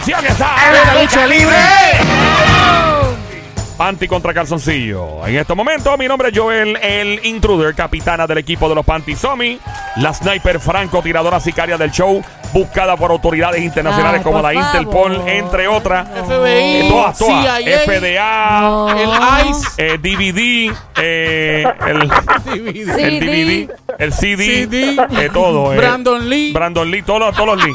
acción está ¡En la lucha libre! Panty contra calzoncillo. En este momento, mi nombre es Joel, el intruder, capitana del equipo de los Panty Somi, la sniper francotiradora sicaria del show, buscada por autoridades internacionales Ay, como la Interpol, favor. entre otras. FBI, Eh, todas, todas. CIA, FDA, No. el ICE, eh, DVD, eh, el, DVD, el DVD, el CD, CD, eh, todo. eh. Brandon Lee. Brandon Lee, todos todos los Lee.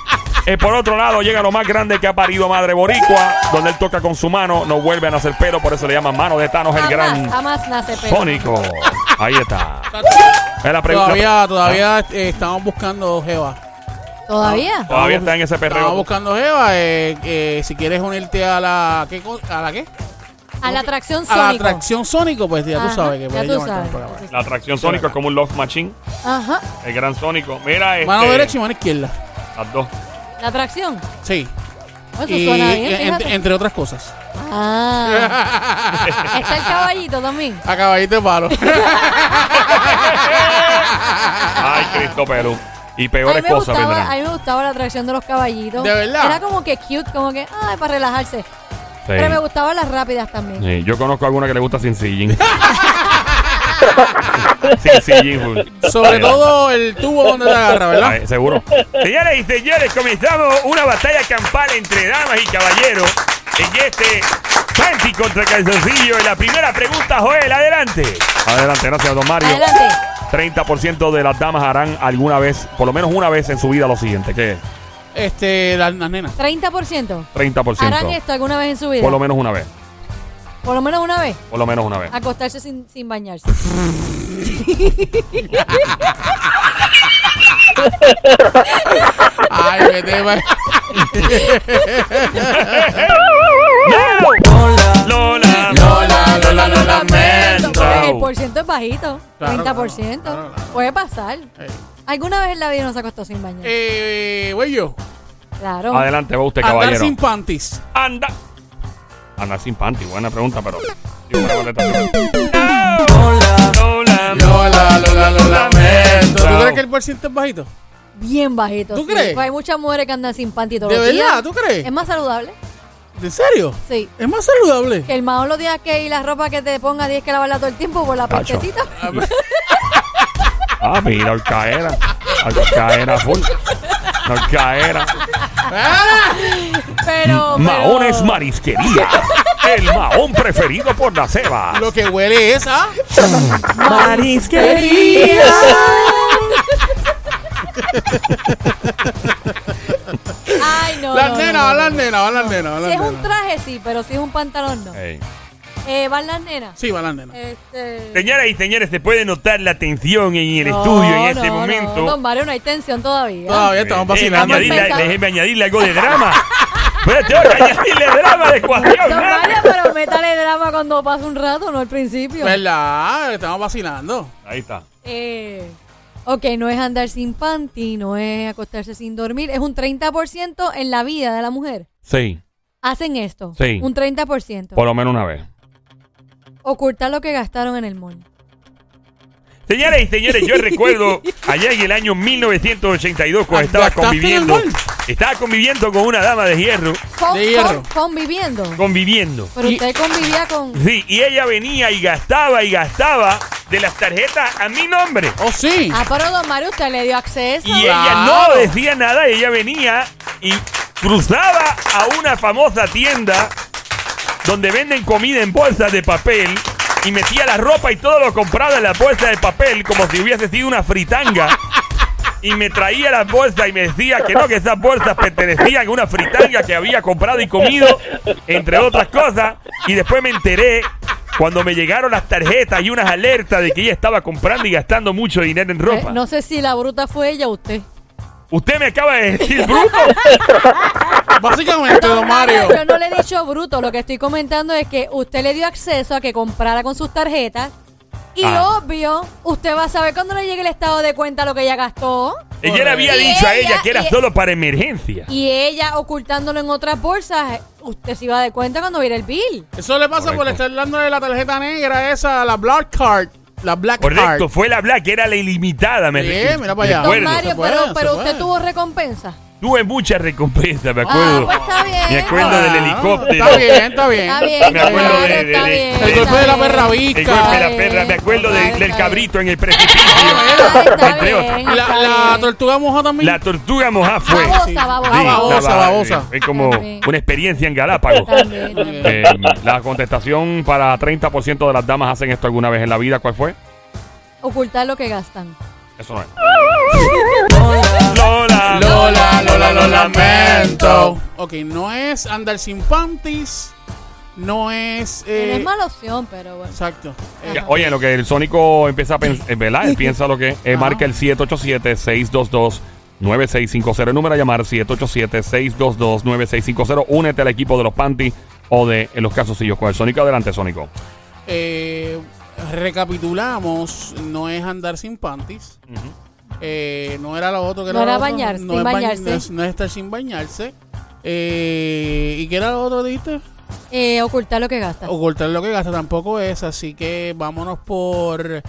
Eh, por otro lado, llega lo más grande que ha parido Madre Boricua, donde él toca con su mano, no vuelve a nacer pelo, por eso le llaman mano de Thanos el gran jamás nace pelo. Sónico. Ahí está. Es la pregunta. Todavía, todavía eh, estamos buscando Jeva. ¿Todavía? Todavía está en ese Estamos perreo. buscando Jeva. eh, eh, si quieres unirte a la. ¿qué, co- ¿A la qué? A la atracción A la sónico. atracción Sónico, pues ya tú sabes que ya puedes tú llamarte sabes. acá. La atracción Sónico es como un love machine. Ajá. El gran Sónico. Mira, este, Mano derecha y mano izquierda. Las dos. La atracción. Sí. Oh, Eso Y, suena bien, en- entre otras cosas. Ah. Está el caballito también. A caballito de palo. Ay, Cristo Pelu. Y A peores me cosas gustaba, a vendrán. mí me gustaba la atracción de los caballitos. ¿De verdad? Era como que cute, como que, ay, para relajarse. Sí. Pero me gustaban las rápidas también. Sí, yo conozco a alguna que le gusta sin sillín. sin sillín. full. Sobre todo el tubo donde te agarra, ¿verdad? Seguro. Señoras y señores, comenzamos una batalla campal entre damas y caballeros en este Panty contra Calzoncillo. Y la primera pregunta, Joel, adelante. Adelante, gracias, don Mario. Adelante. 30% de las damas harán alguna vez, por lo menos una vez en su vida, lo siguiente. ¿Qué es? Este, las las nenas. 30%. 30%. ¿Harán esto alguna vez en su vida? Por lo menos una vez. Por lo menos una vez. Por lo menos una vez. Acostarse sin, sin bañarse. Ay, vete, va. Lola, Lola, Lola, Lola, lo lamento. El por ciento es bajito. Claro, 30%. claro, claro, claro. Puede pasar. ¿Alguna vez en la vida no se acostó sin bañar? Eh, voy yo. claro. Adelante, va usted, Andar caballero. sin panties. Anda. Andar sin panty, buena pregunta, pero. Lola, Lola, Lola, Lola, lo lamento. ¿Tú crees que el por ciento es bajito? Bien bajito. ¿Tú sí. crees? Hay muchas mujeres que andan sin panty todos ¿De los verdad? días. ¿Tú crees? Es más saludable. ¿En serio? Sí. Es más saludable. Que el mahón los días que y la ropa que te pongas tienes que lavarla todo el tiempo por la Cacho. partecita. Ah, mira, Alcaera. Alcaera full. Alcaera. Pero. Maones pero- Marisquería. El mahón preferido por la ceba. Lo que huele es a. Marisquería. Ay, no. Las no, nenas, no, van no. las nenas, van las nenas. Si es un traje, sí, pero si es un pantalón, no. Eh, ¿Van las nenas? Sí, van las nenas. Este... Señoras y señores, se puede notar la tensión en el No, estudio en este no, momento. No, don Mario, no hay tensión todavía. Todavía estamos Déjeme vacilando. empezando. déjeme añadirle algo de drama. Pero tengo que añadirle drama de ecuación. Don ¿no? Mario, pero métale drama cuando pasa un rato, no al principio. ¿Verdad? Estamos vacilando. Ahí está. Eh, ok, no es andar sin panty, no es acostarse sin dormir, es un 30% en la vida de la mujer. Sí, Hacen esto. Sí. Un 30%. por lo menos una vez. Ocultar lo que gastaron en el mall. Señoras y señores, yo recuerdo allá en el año 1982 cuando estaba ¿Gastaste en el conviviendo. Estaba conviviendo con una dama de hierro. Con- De hierro. con- conviviendo. Conviviendo. Pero Y- usted convivía con... Sí, y ella venía y gastaba y gastaba de las tarjetas a mi nombre. Oh, sí. Ah, pero don Mario, usted le dio acceso. Y ella no decía nada, ella venía y cruzaba a una famosa tienda donde venden comida en bolsas de papel y metía la ropa y todo lo compraba en la bolsa de papel como si hubiese sido una fritanga. y me traía las bolsas y me decía que no, que esas bolsas pertenecían a una fritanga que había comprado y comido, entre otras cosas. Y después me enteré cuando me llegaron las tarjetas y unas alertas de que ella estaba comprando y gastando mucho dinero en Eh, ropa. no sé si la bruta fue ella o usted. Usted me acaba de decir bruto. Básicamente, don Mario. Yo no le he dicho bruto. Lo que estoy comentando es que usted le dio acceso a que comprara con sus tarjetas. Y Ah. obvio, usted va a saber cuando le llegue el estado de cuenta lo que ella gastó. Ella le había Y dicho a ella- que era y- solo para emergencia. Y ella ocultándolo en otras bolsas. Usted se iba a dar cuenta cuando viera el bill. Eso le pasa por estar dándole la tarjeta negra esa, la Black Card. La Black Correcto, Card. fue la Black, que era la ilimitada. Me Sí, mira para allá. Don recuerdo. Mario, se puede, pero, se pero puede. usted tuvo recompensa. Tuve muchas recompensas, me acuerdo. Ah, pues está bien. Me acuerdo del helicóptero. Está bien, está bien. Está bien, Me acuerdo Mario, de- de- está de- bien, el golpe de la perra El golpe de la perra, me acuerdo del cabrito en el precipicio. Entre la, tortuga moja también. La tortuga moja fue. Babosa, Sí. babosa. Babosa. Es como una experiencia en Galápagos. También, también. Eh, la contestación para 30% de las damas hacen esto alguna vez en la vida, ¿cuál fue? Ocultar lo que gastan. Eso no es. Lola. Lola, Lola, lo lamento. Ok, no es andar sin panties. No es. Eh, Eh, es mala opción, pero bueno. Exacto. Eh, Oye, lo que el Sónico empieza a pensar, ¿verdad? Él piensa lo que es. Eh, marca el 787-622-9650. El número a llamar 787-622-9650. Únete al equipo de los panties o de eh, los calzoncillos con el Sónico. Adelante, Sónico. eh, recapitulamos. No es andar sin panties. Eh, no era lo otro que No era. bañarse, no sin es bañ- bañarse. no es, no es estar sin bañarse. Eh, ¿Y qué era lo otro, dijiste? Eh, ocultar lo que gastas. Ocultar lo que gasta tampoco es, así que vámonos por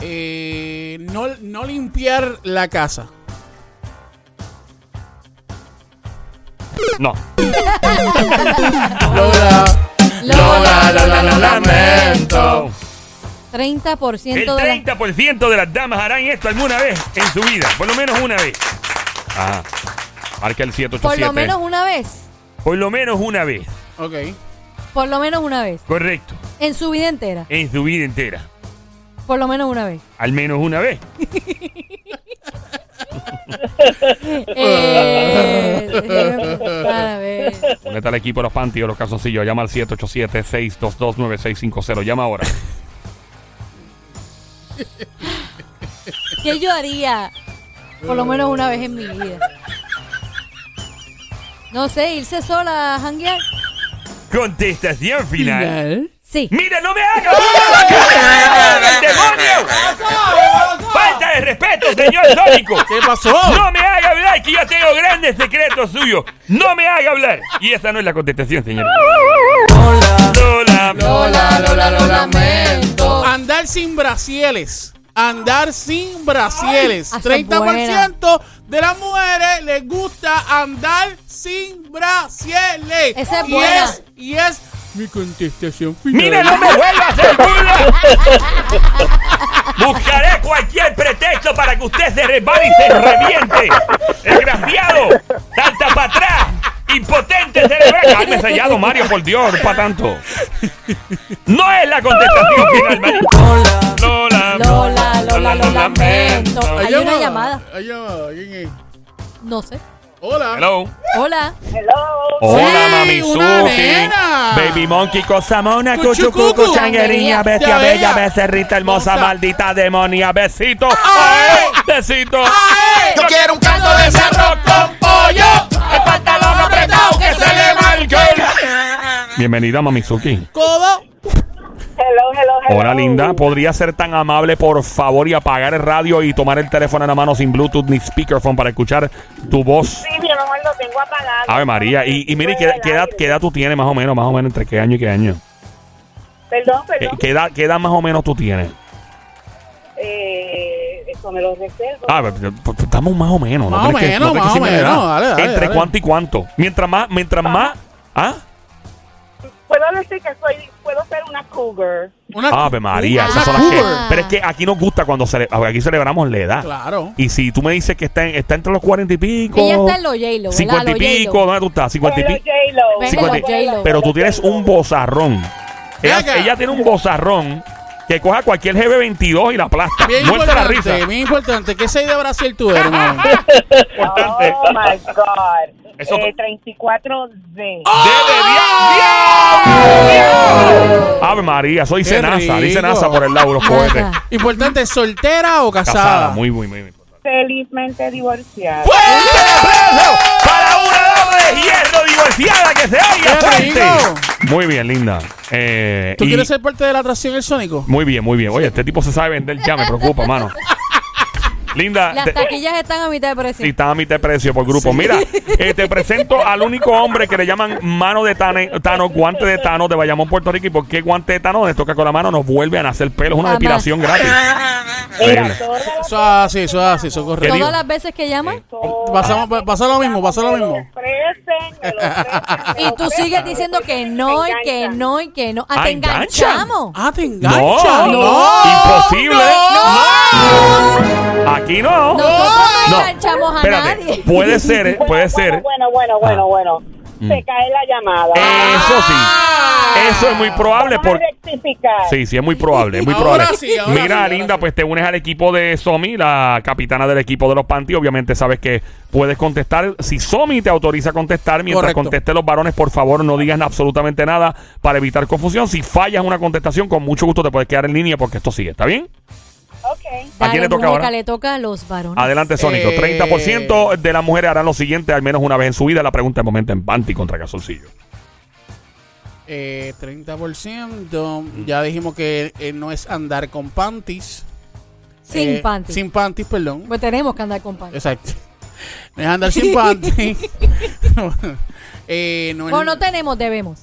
eh, no, no limpiar la casa. No. Lola, Lola, Lola, lo lamento. 30% El de la... 30% de las damas harán esto alguna vez en su vida. Por lo menos una vez. Ajá. Marca el 787. Por lo menos una vez. Por lo menos una vez. Ok. Por lo menos una vez. Correcto. En su vida entera. En su vida entera. Por lo menos una vez. Al menos una vez. Eh. Únete al equipo de los panties o los calzoncillos. Llama al 787-622-9650. Llama ahora. ¿Qué yo haría? Por lo menos una vez en mi vida. No sé, irse sola a janguear. Contestación final. Sí. ¡Mira, no me haga! ¡El demonio! ¡Falta de respeto, señor Sónico! ¿Qué pasó? ¡No me haga hablar, que yo tengo grandes secretos suyos! ¡No me haga hablar! Y esa no es la contestación, señor. Lola. Lola, Lola, lo lamento. Andar sin brasieles. Andar sin brasieles. Ay, esa es 30% de las mujeres les gusta andar sin brasieles. Esa es y buena. Es, y es mi contestación final. ¡Mira, no me vuelva a burla! Buscaré cualquier pretexto para que usted se resbale y se reviente. ¡Desgraciado! ¡Salta para atrás! ¡Impotente cerebral! ¡Calme sellado, Mario, por Dios! ¡Para tanto! No es la contestación final, Mario. Lola. Lola, Lola, lo lamento. Hay una llamada. Hay llamada. ¿Quién es? No sé. Hola. Hello. Hola. Hola, Sí, mami Suki. Baby monkey, cosa mona, Cuchucucu. changuería, bestia bella, becerrita hermosa, maldita demonia, besito. Ay. Besito. ¡Ay! Yo quiero un caldo de cerro con pollo. El pantalón apretado que se le marque. Bienvenida, Mamizuki. Codo. Hello, hello, hello. Hola, linda. ¿Podría ser tan amable, por favor, y apagar el radio y tomar el teléfono en la mano sin Bluetooth ni speakerphone para escuchar tu voz? Sí, mi amor, lo tengo apagado. Ave María. Y, y mire, ¿qué, edad, aire. qué edad tú tienes más o menos? Más o menos entre qué año y qué año. Perdón, ¿Qué, perdón. qué edad, qué edad más o menos tú tienes? Eh, eso me lo reservo. Ah, pues, pues, estamos más o menos. Más o menos, más o menos. edad. Dale, dale, Entre dale. cuánto y cuánto. Mientras más, mientras más. ¿Ah? Puedo decir que soy, puedo ser una cougar. Una Ave María, una esas son las que. cougar. Pero es que aquí nos gusta cuando cele- aquí celebramos la edad. Claro. Y si tú me dices que está, en- está entre los cuarenta y pico. Ella está en los J-Lo, ¿verdad? 50 y Los pico, J-Lo. ¿dónde tú estás? 50 y Pero pico. J-Lo. Venga, 50 los J-Lo. Pero tú tienes un bozarrón. Ella, tiene un bozarrón que coja cualquier GB22 y la aplasta. Bien Muerta la risa. importante, bien importante. ¿Qué seis de Brasil tú eres, mami? Oh my God. Eso- Eh, 34D. Ave María, soy Senasa. Dice. NASA por el lado de los cohetes. Importante, ¿soltera o casada? Casada, muy, muy, muy importante. Felizmente divorciada. ¡Fuerte aplauso para una dama de hierro divorciada que se oiga ¡Qué fuerte! Muy bien, linda. Eh, ¿Tú y- quieres ser parte de la atracción el sónico? Muy bien, muy bien. Oye, este tipo se sabe vender ya, me preocupa, mano. Linda, Las te- taquillas están a mitad de precio. Sí, está a mitad de precio por grupo. Mira, eh, te presento al único hombre que le llaman mano de tane- Tano, guante de Tano de Bayamón, Puerto Rico. ¿Y por qué guante de Tano? Les toca con la mano, nos vuelve a nacer pelo. Es una Jamás. depilación gratis. Increíble. Eso es así, eso es así, eso es ¿Qué correcto. digo? Todas las veces que llaman. Pasamos, pa- pasa lo mismo, pasa lo mismo. Y tú sigues diciendo que no y que no y que no. Ah, Ah, te ¿enganchan? enganchamos. Ah, te No, engancha. imposible. Aquí no. Nosotros no, No. enganchamos a Espérate, nadie. puede ser, eh, Bueno, puede bueno, ser. Bueno, bueno, bueno, bueno. Se cae la llamada. Eso sí. Eso es muy probable Vamos a porque rectificar. Sí, sí, es muy probable, es muy Ahora probable. sí, ahora Mira, sí, ahora Linda, sí. pues te unes al equipo de Somi, la capitana del equipo de los Panty. Obviamente sabes que puedes contestar. Si Somi te autoriza a contestar, mientras Correcto. conteste los varones, por favor, no digas absolutamente nada para evitar confusión. Si fallas una contestación, con mucho gusto te puedes quedar en línea porque esto sigue, ¿está bien? Ok. ¿A quién le toca ahora? le toca a los varones. Adelante, Sónico. Eh. 30% de las mujeres harán lo siguiente al menos una vez en su vida. La pregunta de momento en Panty contra Calzoncillo. Eh, 30%. Ya dijimos que eh, no es andar con panties. Sin Eh, panty. Sin panties, perdón. Pues tenemos que andar con panty. Exacto. No es andar sin panties. eh, no es- Bueno, no tenemos, debemos.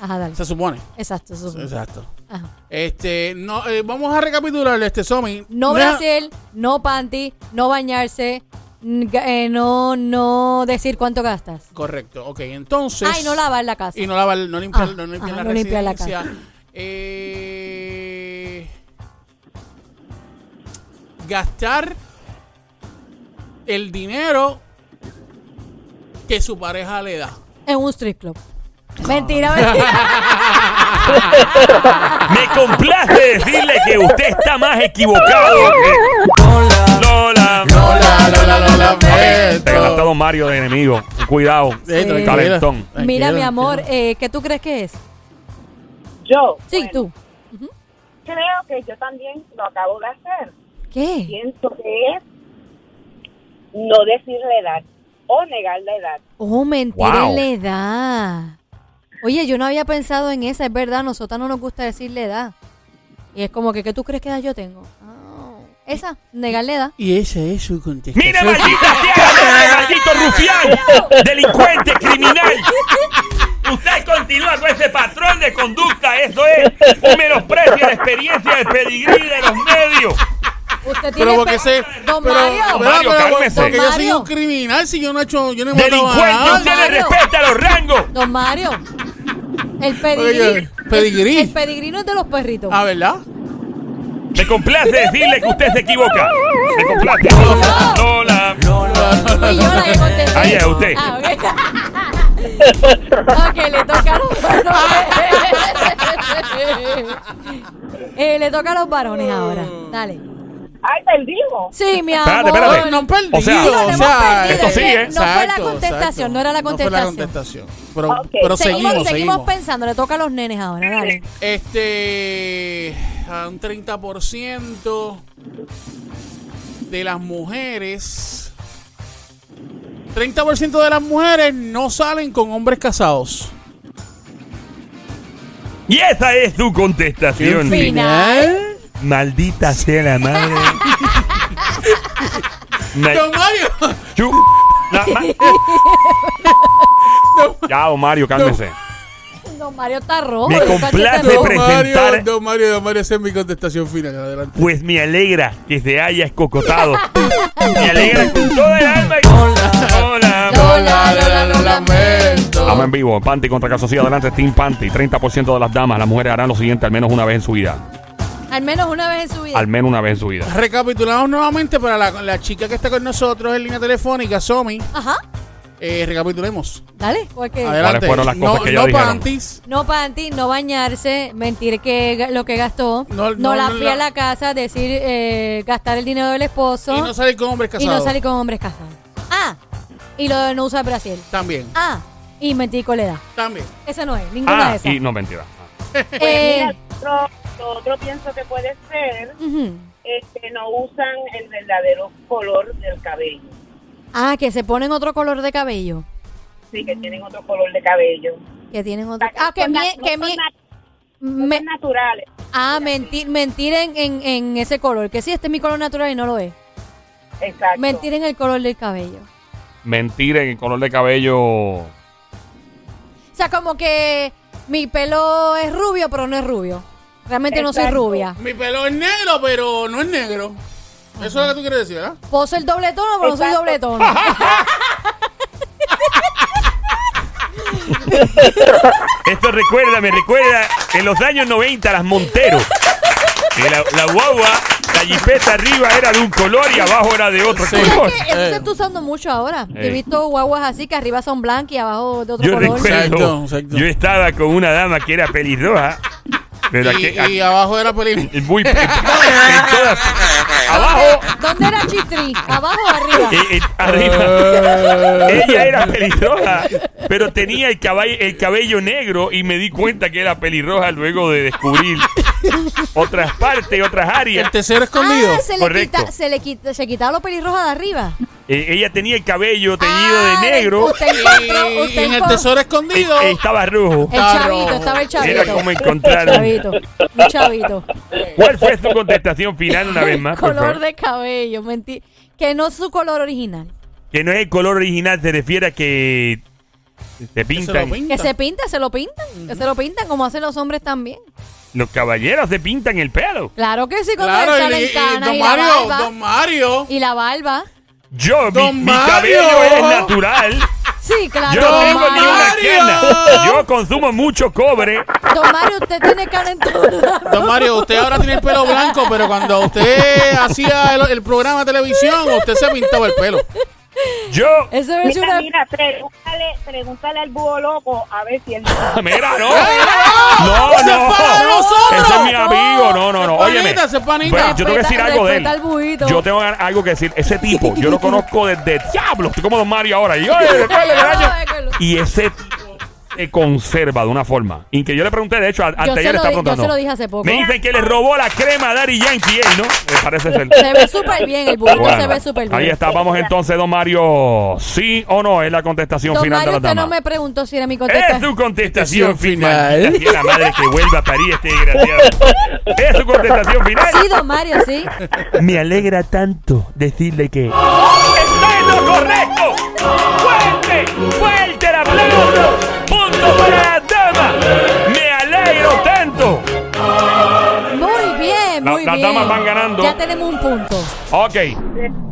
Ajá, dale. se supone. Exacto, eso es. Exacto. Ajá. Este, no, eh, vamos a recapitular este Somi. No Brasil, no panty, no bañarse, eh, no, no decir cuánto gastas. Correcto, ok, entonces. Ay, no lavar la casa. Y no lavar, no limpiar, Ah, no limpiar ajá, la no limpiar la residencia. Eh, gastar el dinero que su pareja le da. En un strip club. Mentira, mentira. Me complace decirle que usted está más equivocado que... Lola. Lola, Lola, Lola, Te ganaste Don Mario de enemigo. Cuidado. Calentón. Mira, mi amor, eh, ¿qué tú crees que es? Yo. Sí, bueno, tú. Creo que yo también lo acabo de hacer. ¿Qué? Pienso que es no decir la edad o negar la edad. Oh, Wow. en la edad. Oye, yo no había pensado en esa, es verdad, nosotros no nos gusta decir la edad. Y es como que, ¿qué tú crees que edad yo tengo? Ah, esa, negar la edad. Y esa es su contestación. ¡Mire, maldita sea! ¡Maldito rufián! ¡Delincuente, criminal! Usted continúa con ese patrón de conducta. Eso es un menosprecio a la experiencia del pedigrí de los medios. Usted tiene Pero porque se. Don pero, Mario. ¿verdad? Mario, Pero cálmese. porque Don yo soy Mario. un criminal si yo no he hecho. Yo no he matado a Delincuente, usted nadie. le Mario. respeta los rangos. Don Mario, el Oye, pedigrí. pedigrí. El, el pedigrí no es de los perritos. Ah, ¿verdad? Me complace decirle que usted se equivoca. Me complace. Lola. Fui yo la que contesté. Ahí es usted. Ah, ok. ok, le toca a los varones. Eh, le toca a los varones ahora. Dale. ¡Ay, perdimos! Sí, mi amor. Espérate, espérate. No, no han perdido. O sea, no hemos perdido, esto sigue. No fue la Exacto, contestación, exacto. no era la No fue la contestación. contestación. Pero, Ok. pero seguimos, seguimos, seguimos, pensando, le toca a los nenes ahora, dale. Este. A un 30% de las mujeres. 30% de las mujeres no salen con hombres casados. Y esa es su contestación. fin. Final. Maldita sea la madre. Me- Don Mario. Chu- la ma- ya, don Mario, cálmese. Don Mario está rojo. Me complace rojo. pre- Don Mario, presentar- Don Mario, Don Mario, esa es mi contestación final. Adelante. Pues me alegra que se haya escocotado. me alegra con toda el alma. Hola. Lola, Lola, lo lamento. Vamos en vivo, Panty contra Casosía, adelante Team Panty. 30% de las damas, las mujeres harán lo siguiente al menos una vez en su vida. Al menos una vez en su vida. Al menos una vez en su vida. Recapitulamos nuevamente para la, la chica que está con nosotros en línea telefónica, Somi. Ajá. Eh, recapitulemos. Dale, porque Adelante. fueron las cosas no, que no panties. no panty, no bañarse, mentir que lo que gastó, No- no, no, la no, fui a la- casa, decir eh, gastar el dinero del esposo Y no salir con hombres y casados. no salir con hombres casados. Ah, y lo de no usar Brasil. También. Ah, y mentir con la edad. También. Ese no es, ninguna Ah, de esas. y no, mentira. Pues Eh, otro, lo otro pienso que puede ser es que no usan el verdadero color del cabello. Ah, que se ponen otro color de cabello. Sí, que tienen otro color de cabello. Que tienen otro. Ah, que, son na- mie- no que son mie- na- no me- naturales. Ah, mentir, mentir en, en, en ese color. Que sí, este es mi color natural y no lo es. Exacto. Mentir en el color del cabello. Mentir en el color de cabello. O sea, como que mi pelo es rubio, pero no es rubio. Realmente no soy Exacto. rubia. Mi pelo es negro, pero no es negro. Eso es lo que tú quieres decir, ¿verdad? Poso el doble tono, pero no soy Exacto. doble tono. Esto recuerda, me recuerda en los años 90 las Montero. Que la, la guagua, la jipeta arriba era de un color y abajo era de otro Sí. color. Que eso se está usando mucho ahora. Eh. He visto guaguas así que arriba son blancas y abajo de otro Yo color. recuerdo, Exacto, exacto. yo estaba con una dama que era pelirroja. Pero Y, aqu- y abajo era pelín. muy en todas- abajo ¿Dónde era Chistri? ¿Abajo o arriba? eh, eh, arriba ella era pelirroja pero tenía el cabello, el cabello negro y me di cuenta que era pelirroja luego de descubrir otras partes otras áreas El tercero escondido. Ah, se le, Correcto. quita, se le quita, se quitaba lo pelirroja de arriba. Eh, ella tenía el cabello teñido Ah, de negro Usted encontró, y, usted y en el tesoro escondido. eh, estaba rojo El chavito, estaba el chavito. era como encontrar Chavito, un chavito. ¿cuál fue su contestación final una vez más color favor? de cabello, mentí. Que no es su color original. que no es el color original se refiere a que se Que pinta. Que se pinta, se lo pintan. Que se lo pintan como hacen los hombres también. los caballeros se pintan el pelo Claro que sí, cuando Claro, y, don y la Mario, barba. don Mario. Y la barba. Yo mi, cabello es natural Sí, claro. Yo no tengo ni una cana. Yo consumo mucho cobre. Don Mario, usted tiene cara en todo lado. Don Mario, usted ahora tiene el pelo blanco, pero cuando usted hacía el, el programa de televisión, usted se pintaba el pelo. Yo. Eso es Mira, una... mira, pregúntale, pregúntale al búho loco a ver si él... Mira, no. No, ¡Ese no. es para nosotros! Ese es mi amigo. No, no, no. Pues, yo tengo que decir algo de él. Yo tengo algo que decir. Ese tipo, yo lo conozco desde diablo. Estoy como Don Mario ahora. Y, oye, y ese se conserva de una forma. Y que yo le pregunté, de hecho, a- antes se ayer le lo estaba di- yo preguntando. se lo dije hace poco. Me dicen que le robó la crema a Daddy Yankee, él, ¿no? Me parece ser. Se ve súper bien, el bujito Bueno, se ve súper bien. Ahí está, vamos entonces, don Mario. ¿Sí o no? Es la contestación Don final Mario, de la usted dama. no me preguntó si era mi Es contestación. tu contestación Contestación final. final. Sea la madre que vuelva a parir este desgraciado. Es tu contestación final. Sí, don Mario, sí. Me alegra tanto decirle que. ¡Está en lo correcto! ¡Fuerte! ¡Fuerte el aplauso! ¡Punto para la dama! ¡Me alegro tanto! Muy bien, La- muy las bien. damas van ganando. Ya tenemos un punto. Ok.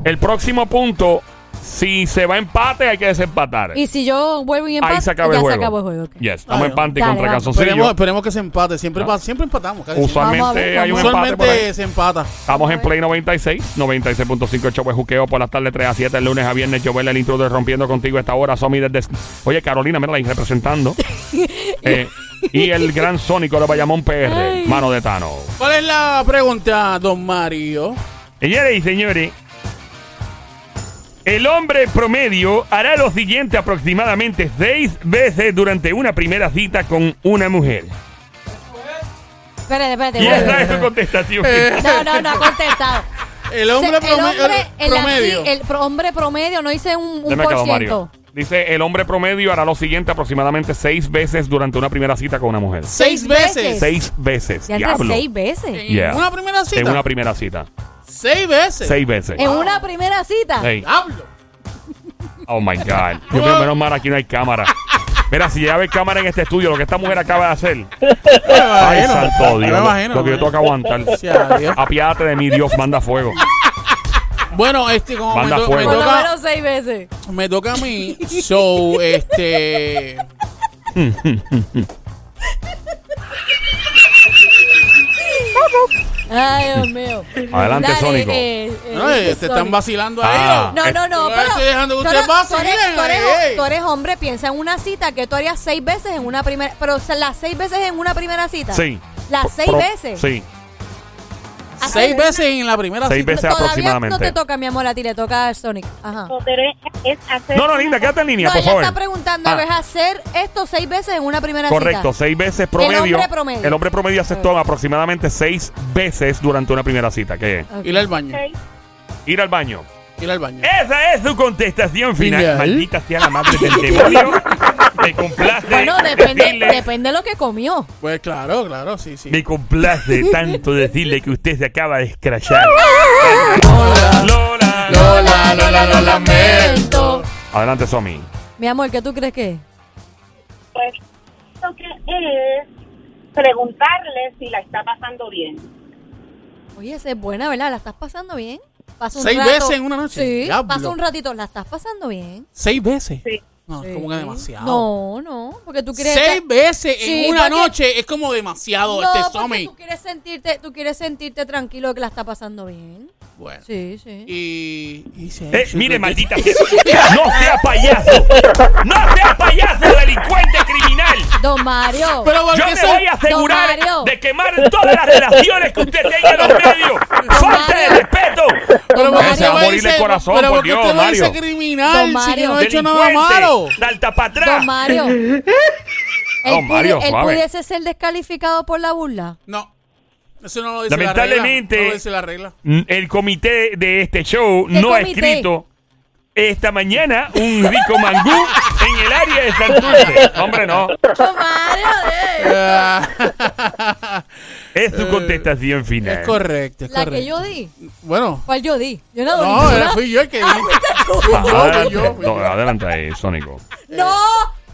El próximo punto, si se va a empate, hay que desempatar. Y si yo vuelvo y empato, Ahí se acaba ya el juego. se acabó el juego. ok. Yes, estamos Ay, empate dale, contra vamos. Esperemos, esperemos que se empate. Siempre, pa- siempre empatamos. casi siempre. Vamos a Usualmente ver, hay un vamos empate por ahí. Usualmente se empata. Estamos en Play 96, 96.5 Show de Juqueo por las tardes 3 a 7, el lunes a viernes. Yo el intro de Rompiendo Contigo a esta hora. Somi desde... Oye, Carolina, mira ahí representando. Eh, y el gran Sónico de Bayamón PR, Ay. mano de Tano. ¿Cuál es la pregunta, don Mario? Señores y señores, el hombre promedio hará lo siguiente aproximadamente seis veces durante una primera cita con una mujer. Espérate, espérate. Y esa es su contestación. No, no, no ha contestado. El hombre, Se- el prome- hombre, el promedio. así- el pro- hombre promedio no hice un, un Deme por Mario. ciento. Dice, el hombre promedio hará lo siguiente aproximadamente seis veces durante una primera cita con una mujer. Seis veces. Seis veces. Ya entre Diablo. seis veces. En Yeah. una primera cita. En una primera cita. Seis veces. Seis veces. En una primera cita. Hey. Diablo. Oh my God. Yo creo menos mal aquí no hay cámara. Mira, si ya ve cámara en este estudio, lo que esta mujer acaba de hacer. Ay, santo Me Dios. imagino, lo que yo me tengo que aguantar. Gracias a Dios. Apiádate de mí, Dios, manda fuego. Bueno, este, como me, Manda to- me fuego. Por lo toca, menos seis veces. me toca a mí, so, este... Ay, Dios mío. Adelante, Dale, Sónico. eh, eh, No, eh, te están Sónico. vacilando Ah. ellos. No, no, no, Yo pero. estoy dejando que tú ustedes no- vacilen, tú eres, tú eres- ey. tú eres hombre, piensa en una cita que tú harías seis veces en una primera. Pero o sea, las seis veces en una primera cita. Sí. Las seis Pro- veces. Sí. Seis veces en la primera Seis cita. veces Todavía aproximadamente. no te toca, mi amor, a ti le toca a Sonic. Ajá. Pero es hacer No, no, linda, quédate en línea, No, por ella favor. está preguntando, Ah. ¿es hacer esto seis veces en una primera Correcto, cita? seis veces promedio. hombre promedio. El hombre promedio hace esto aproximadamente seis veces durante una primera cita. Ok. Ir al baño. Ir al baño. Ir al baño. Esa es su contestación final. Final. Maldita sea la madre del demonio. Me complace. Bueno, depende, decirle- depende de lo que comió. Pues claro, claro, sí, sí. Me complace tanto decirle que usted se acaba de escrachar. Lola, Lola. Lola, Lola, lo lamento. Adelante, Somi. Mi amor, ¿qué tú crees que es? Pues lo que es preguntarle si la está pasando bien. Oye, esa es buena, ¿verdad? ¿La estás pasando bien? Pasa un ¿Seis rato- veces en una noche? Sí, Diablo. pasa un ratito. ¿La estás pasando bien? Seis veces. Sí. No, Sí. es como que demasiado. No, no, porque tú quieres... Seis estar- veces Sí, en una porque- noche es como demasiado No, este porque tú quieres sentirte, tú quieres sentirte tranquilo que la está pasando bien. Bueno. Sí, sí. Y, y se- Eh, mire, maldita sea. No sea payaso. No sea payaso, delincuente criminal. Don Mario. Pero ¿por Yo qué me voy a asegurar Mario. de quemar todas las relaciones que usted tenga en los medios. Se va a morir de irse- corazón, pero por ¿por qué Dios, usted lo Mario. dice criminal Don si Mario. no he hecho nada malo? Salta para atrás. Don Mario. él, Mario, pude- él pudiese ser descalificado por la burla. No. Eso no lo dice Lamentablemente- la regla. No lo dice la regla. Mm, El comité de este show ¿Qué no ha escrito esta mañana un rico mangú en el área de Santurce. Hombre, no. Don Mario, Es su contestación final. es correcto, es La correcto. que yo di. Bueno. ¿Cuál yo di? Yo no doy No, ninguna. era- fui yo el que di. Fui yo, fui Adelante, fui no, yo. adelante ahí, Sónico. No,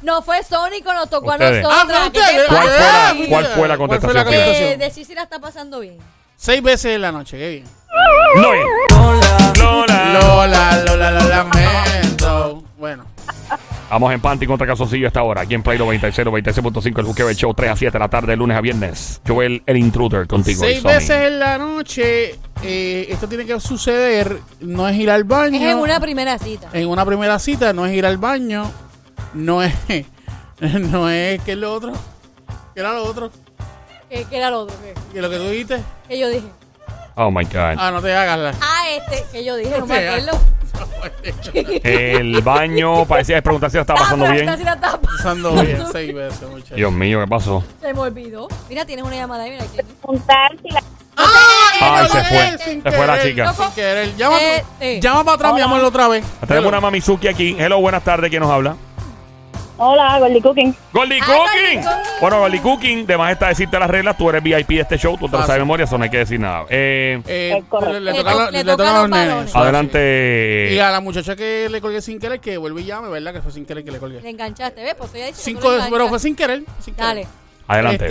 no fue Sónico, nos tocó Ustedes. a Ah, nosotros. fue ¿Qué usted. te ¿Cuál fue pasa? la- cuál fue la contestación ¿Cuál fue la final? Eh, contestación? decir si la está pasando bien. Seis veces en la noche, qué bien. Es. Lola. Lola, Lola, lo lamento. Bueno. Vamos en Panty contra Casoncillo a esta hora. Aquí en Play 96, 96.5, el Buqueo del Show, 3 a 7 de la tarde, de lunes a viernes. Joel, el intruder, contigo. Seis veces en la noche, eh, esto tiene que suceder, no es ir al baño. Es en una primera cita. en una primera cita, no es ir al baño, no es, no es, ¿qué es lo otro? ¿Qué era lo otro? ¿Qué, qué era lo otro? ¿Qué, ¿Qué es lo que tú dijiste? qué yo dije? Oh my God. Ah, no te hagas la... Ah, este, que yo dije, no me ah. acuerdo. El baño, parecía de preguntar si la está pasando Ah, bien. la estaba pasando. Pasando bien, seis veces, muchachos. Dios mío, ¿qué pasó? Se me olvidó. Mira, tienes una llamada ahí, mira aquí. Preguntar si la Ay, se no, fue. sin Se fue la chica. Sin querer. Llama, Este. llama para atrás, amor, otra vez. Tenemos una Mamizuki aquí. Hello, buenas tardes. ¿Quién nos habla? Hola, Gordy Cooking. Goldie Cooking. Goldie Cooking. Bueno, Goldie Cooking, de más está decirte las reglas. Tú eres VIP de este show. Tú te lo Ah, sabes de sí. memoria, eso no hay que decir nada. Eh, Eh, le, le toca, le le a los nenes. adelante. Y a la muchacha que le colgué sin querer, que vuelve y llame, ¿verdad? Que fue sin querer que le colgué. Le enganchaste, ¿ves? Pues estoy ahí. Cinco, pero fue sin querer. sin querer. Dale. Adelante.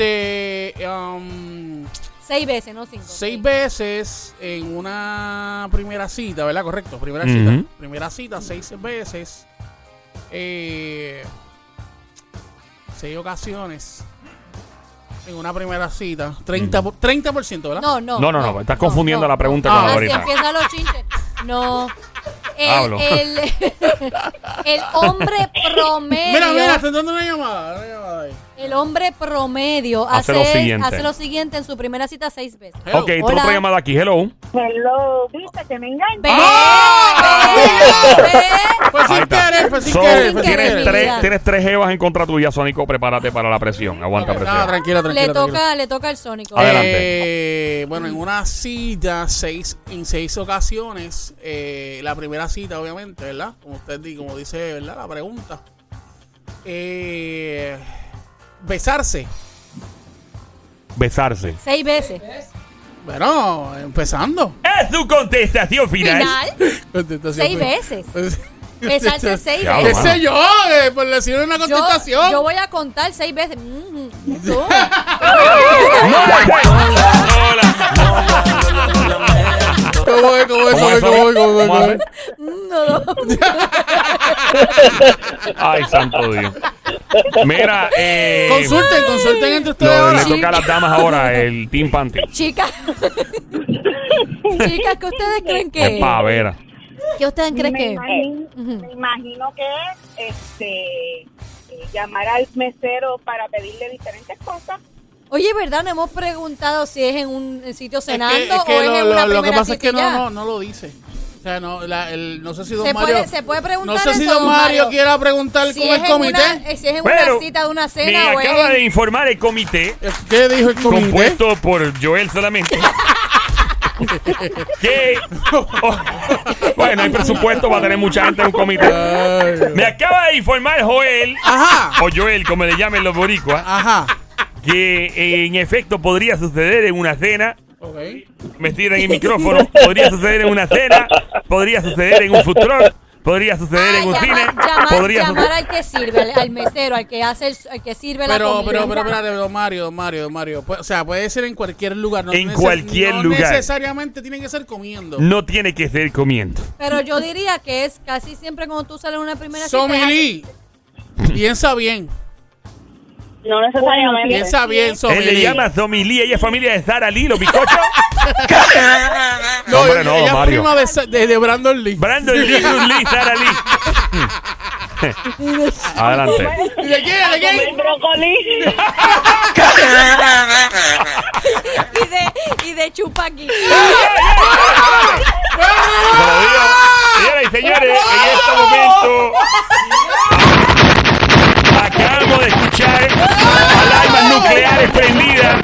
Este, um, Seis veces, no cinco. seis veces en una primera cita, ¿verdad? Correcto, primera cita. Primera cita, seis veces. Eh, seis ocasiones en una primera cita. 30%, por, 30% ¿verdad? No, no. No, no, no, estás confundiendo la pregunta con la Así ahorita. empiezan los chinches. No. El, Hablo. el, el hombre promedio. Mira, mira, está entrando una llamada. Una llamada ahí. El hombre promedio Hace hace, lo siguiente. hace lo siguiente en su primera cita seis veces. Hello. Ok, tú Hola. otra llamada aquí. Hello. Hello, viste que me engañan. Ve, ¡Ah! ve, ve. Fue sin Ahí está. querer, fue sin So, querer. Fue sin tienes, querer. tres, tienes tres jevas en contra tuya, Sónico. Prepárate para la presión. Aguanta Ok, presión. no, tranquila, tranquila. Le tranquila. toca, le toca el sónico. Adelante. Eh, bueno, en una cita, seis, en seis ocasiones, eh, la primera cita, obviamente, ¿verdad? Como usted di- como dice, ¿verdad? La pregunta. Eh, besarse. Besarse. Seis veces. Bueno, empezando. Es tu contestación final. Final, Contestación. seis veces. Besarse seis Ya, ¿Qué veces. mano. sé yo? Eh, por decir una Yo, contestación. yo voy a contar seis veces. Mm, mm. ¿Cómo es? ¿Cómo es? ¿Cómo es? ¿Cómo es? ¿Cómo es? ¿Cómo es? Ay, santo Dios. Mira, eh. Consulten, consulten entre ustedes no, ahora. le toca a las damas ahora, el Team Panty. Chicas. Chicas, ¿qué ustedes creen Es que pavera. ¿Qué ustedes creen me, que imagino, Ujú. me imagino que es este, eh, llamar al mesero para pedirle diferentes cosas. Oye, ¿verdad? No hemos preguntado si es en un sitio Es que- cenando es que o es lo, en lo- una lo que primera pasa es que cita no, ya. no, no lo dice. Sea, no, la- el- no sé si don Se Mario. puede- se puede preguntar No sé si eso, don don Mario, Mario. quiera preguntar Si con es, el comité. una, si es en Pero, una cita de una Me cena o es acaba en- de informar el comité, ¿Qué dijo el comité? compuesto por Joel solamente. que. oh, bueno, no hay presupuesto para tener mucha gente en un comité. Ay, Me acaba de informar Joel, Ajá, o Joel, como le llamen los boricuas, ajá. que eh, en efecto podría suceder en una cena. Ok. Me tiran el micrófono. Podría suceder en una cena. Podría suceder en un food truck. Podría suceder en un llamar, cine. llamar- podría llamar al que sirve, al, al mesero, al que hace el, al que sirve la Pero, comida. pero, pero, espérate, don Mario, don Mario, don Mario. O sea, puede ser en cualquier lugar. No En neces- cualquier no lugar. necesariamente tiene que ser comiendo. No tiene que ser comiendo. Pero yo diría que es casi siempre cuando tú sales en una primera cita. Somilí. Piensa bien. No necesariamente. Piensa bien, Él Somilí. le llama Somilí. Ella es familia de Sara Lee, los bizcochos. No, hombre, no, ella es Mario. prima de, de, de Brandon Lee. Brandon Lee, Bruce Lee, Sara Lee. Adelante. ¿Y ¿De quién? ¿De quién? brócoli. y de, y de chupaqui. Se lo digo. Señoras y señores, en este momento acabamos de escuchar alarmas nucleares prendidas.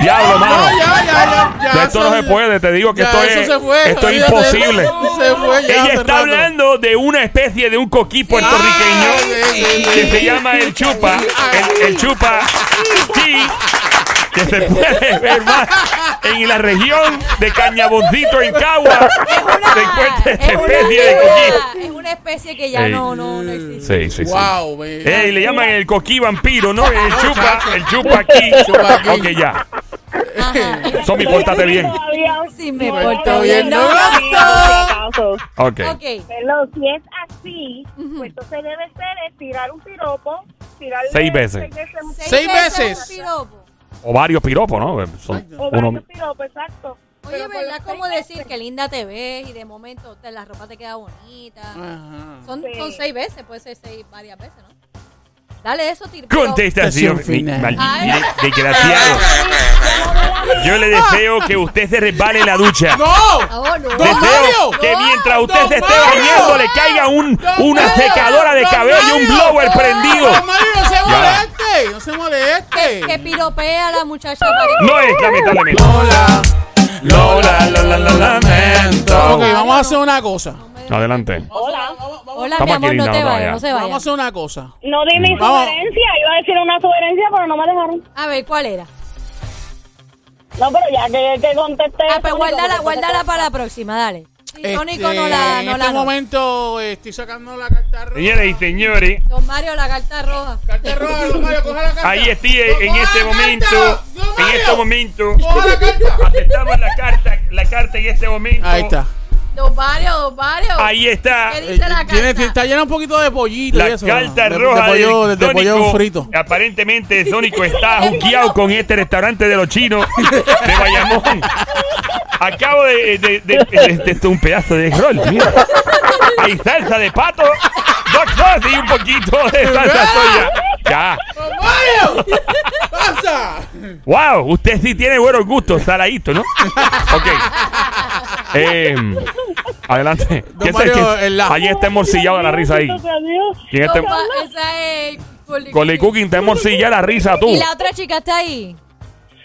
Diablo, mano. No, ya, ya, ya. esto no se puede, te digo que esto es, fue, esto es imposible. Se fue ya. Ella está rato. hablando de una especie de un coquí puertorriqueño Ah, sí, sí, que se llama el chupa, el, el chupa sí, que se puede ver más en la región de Cañaboncito en Cagua. Se encuentra esta es una- especie de coquí. Es una especie que ya Ey. no, no, no existe. Sí, sí, sí. Wow. Ey, le llaman el coquí vampiro, ¿no? El chupa, el chupa aquí. Chupa aquí. Ok, ya. Ajá. Somi, pórtate bien. Sí, me porto bien. No, si. Ok. Ok. Pero si es así, pues entonces debe ser es tirar un piropo, tirarle Seis veces. Seis veces. un piropo. O varios piropos, ¿no? Son O uno. varios piropos, exacto. Oye, ¿verdad? Como decir veces. que linda te ves y de momento te, la ropa te queda bonita. Ajá. Son, Sí. son seis veces, puede ser seis varias veces, ¿no? Dale eso, tiro. Contestación final. Desgraciado. Yo le deseo que usted se resbale en la ducha. ¡No! Oh, no. ¡Don Deseo que No. mientras usted ¡Don se esté bañando le caiga un, ¡Don una secadora de ¡Don cabello y un blower prendido. ¡Don Mario, no se. Moleste! ¡No se Que, moleste! que piropea a la muchacha que... No es, lamentablemente. Lola, Lola, Lola, lo lamento. Ok, vamos a hacer una cosa. Adelante. Hola. Hola, Estamos mi amor, aquí, no no, te no, vayas, ya. no se vamos a hacer una cosa. No di mi sugerencia, iba a decir una sugerencia, pero no me dejaron. A ver, ¿cuál era? No, pero ya que, que contesté. Ah, pues guárdala, guárdala para la próxima, dale. Este, no la, en no este la momento eh, estoy sacando la carta roja. Señoras y señores, Don Mario, la carta roja. Carta roja, don Mario, coja la carta. ahí estoy en este momento. En este momento. Coja la carta. Aceptamos la carta, la carta en este momento. Ahí está. Don Mario, Don Mario. Ahí está. ¿Qué dice la Eh, tiene- carta? está llena un poquito de pollito y La eso. carta de, roja de pollo, de, de, pollo Sónico. frito. Aparentemente Sónico está juqueado con este restaurante de los chinos de Bayamón. Acabo de, de, de, de- de- de- un pedazo de rol. Mira. Hay salsa de pato, dos cosas y un poquito de salsa soya. Ya. ¡Don Mario! ¡Pasa! Wow, usted sí tiene buenos gustos, saladito, ¿no? Ok. Eh, adelante. Don ¿Qué es Mario, que- el la- Ahí está morcillado la risa ahí. ¿Quién está- Ma- esa es Curly Con el Cookie. cooking te morcilla la risa tú. Y la otra chica está ahí.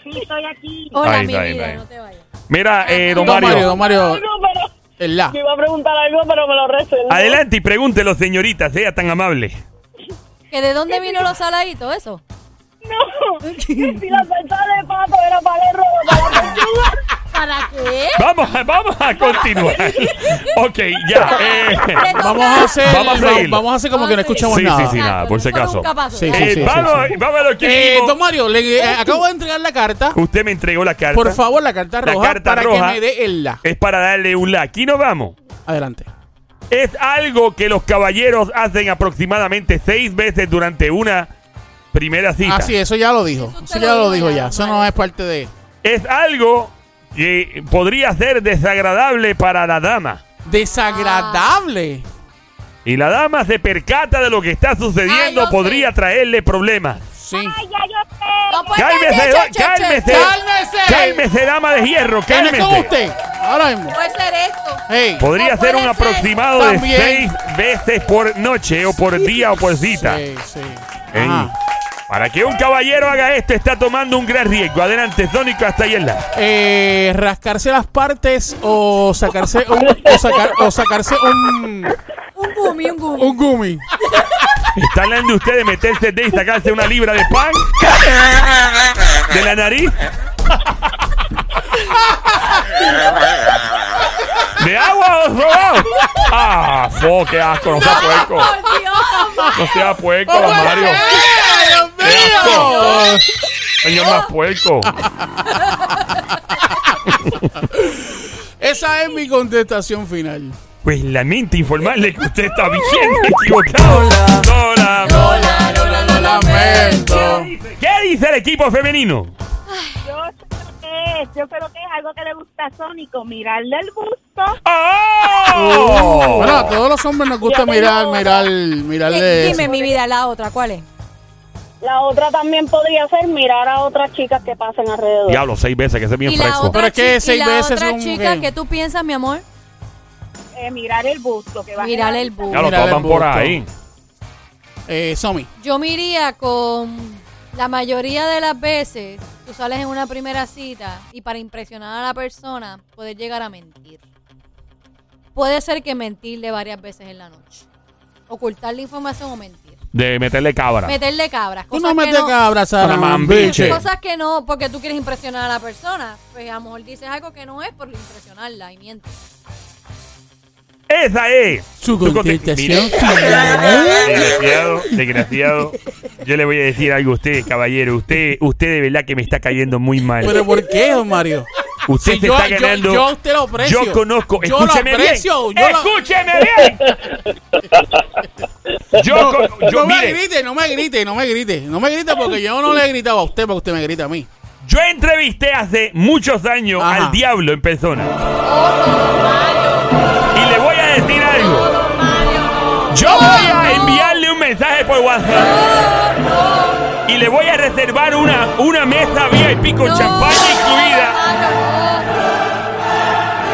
Sí, estoy aquí. Hola, Ahí mi está, ahí vida, está, ahí. no te vayas. Mira, eh, don Don Mario. Mario, don Mario, pero el la. yo iba a preguntar algo, pero me lo reservo. Adelante y pregúntelo, señorita, sea tan amable. ¿Que de dónde vino los saladitos, eso? No, que si la salsa de pato era para el robo, para la pechuga. ¿Para qué? Vamos, a- vamos a continuar. ok, ya. eh, Vamos a hacer, Vamos a seguir. vamos a hacer como que no escuchamos. Sí, nada. sí, sí. nada, por si acaso. Sí, sí, eh, sí. vamos, vamos a lo que Eh, vimos. don Mario, le eh, acabo de entregar la carta. Usted me entregó la carta. Por favor, la carta La roja carta para roja. que me dé el la. Es para darle un la. Aquí nos vamos. Adelante. Es algo que los caballeros hacen aproximadamente seis veces durante una primera cita. Ah, sí, eso ya lo dijo. Eso ya lo lo dijo ya. Eso no es parte de. Es algo que podría ser desagradable para la dama. Desagradable. Y la dama se percata de lo que está sucediendo, podría sé. traerle problemas. Sí. Ay, ya yo sé. No puede Cálmese, che, che, cálmese. ¡Cálmese! Cálmese, dama de hierro, ¿Quién es cálmese. usted? Ahora mismo. Puede ser esto. Hey. Podría No ser un ser. aproximado También. de seis veces por noche o por día o por cita. Sí, sí. Ajá. Para que un caballero haga esto está tomando un gran riesgo. Adelante, Sónico, hasta ahí en la. Eh, rascarse las partes o sacarse un, o, sacar- o sacarse un, Un gumi, un gumi. un gumi. ¿Está hablando de usted de meterse de y sacarse una libra de pan? ¿De la nariz? ¿De agua o robado? ¡Ah! fo, ¡Qué asco! No sea puerco. No sea puerco, ¡Oh, Mario. ¡Dios mío! Señor más puerco. Esa es mi contestación final. Pues lamento informarle que usted está bien equivocado. Lola. Lola, Lola, lo lamento. ¿Qué dice el equipo femenino? Es. Yo creo que es algo que le gusta a Sónico. Mirarle el busto. ¡Oh! Bueno, a todos los hombres nos gusta Yo mirar, mirar, mirarle Dime, eso. mi vida, la otra, ¿cuál es? La otra también podría ser mirar a otras chicas que pasen alrededor. Diablo, seis veces, que ese es bien Y la fresco. otra, Pero es que chi- seis y la veces otra son chica, que- ¿qué tú piensas, mi amor? Eh, mirar el busto. Que baje Mirar la el busto. Diablo, Mira todos el van por busto. ahí. Eh, Somi. Yo me iría con la mayoría de las veces, tú sales en una primera cita y para impresionar a la persona puedes llegar a mentir. Puede ser que mentirle varias veces en la noche. Ocultarle información o mentir. De meterle cabra. Meterle cabras. Tú no metes no, cabra, Sara Para Mambiche. mambiche. Cosas que no, porque tú quieres impresionar a la persona. Pues a lo mejor dices algo que no es por impresionarla y mientes. Esa es. Su conte- contestación final. Desgraciado, desgraciado. Yo le voy a decir algo a usted, caballero. Usted, usted de verdad que me está cayendo muy mal. ¿Pero por qué, don Mario? Usted Si se yo- está yo- ganando. yo a usted lo aprecio. Yo conozco. Yo lo escúcheme aprecio, bien. yo lo- escúcheme bien. Yo, No, con- yo, no me mire, grite, no me grite, no me grite. No me grite porque yo no le he gritado a usted, porque usted me grita a mí. yo entrevisté hace muchos años Ajá. al diablo en persona. Yo voy a enviarle un mensaje por WhatsApp. Y le voy a reservar una, una mesa VIP con No, champaña incluida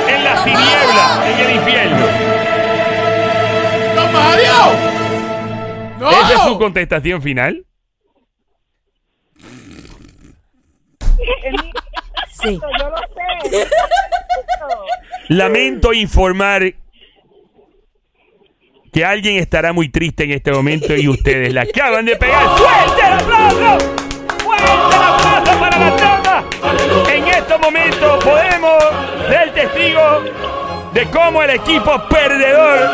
en las tinieblas, en el infierno. ¡Don Mario! ¡No! ¿Esa es su contestación final? Sí. Yo lo sé. Lamento informar que alguien estará muy triste en este momento y ustedes la acaban de pegar. ¡Fuerte el aplauso! ¡Fuerte el aplauso para la dama! En estos momentos podemos ser testigos de cómo el equipo perdedor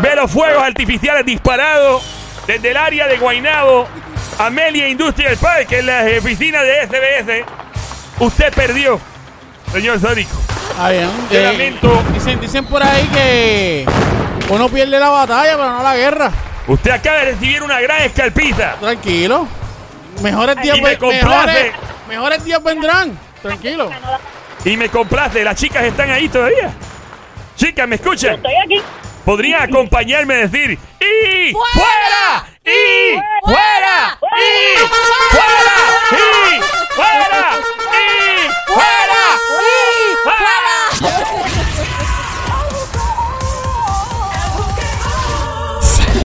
ve los fuegos artificiales disparados desde el área de Guaynabo, Amelia Industrial Park, en las oficinas de SBS. Usted perdió, señor Sónico. Ah, bien. Yo lamento. Dicen, dicen por ahí que uno pierde la batalla, pero no la guerra. Usted acaba de recibir una gran escalpiza. Tranquilo. Mejores días, me mejores, mejores días vendrán. Tranquilo. Y me complace, las chicas están ahí todavía. Chicas, ¿me escuchan? Estoy aquí. Podrían acompañarme a decir ¡Y fuera! ¡Y fuera! ¡Y fuera! ¡Y ¡Fuera! ¡Y fuera! ¡Y fuera!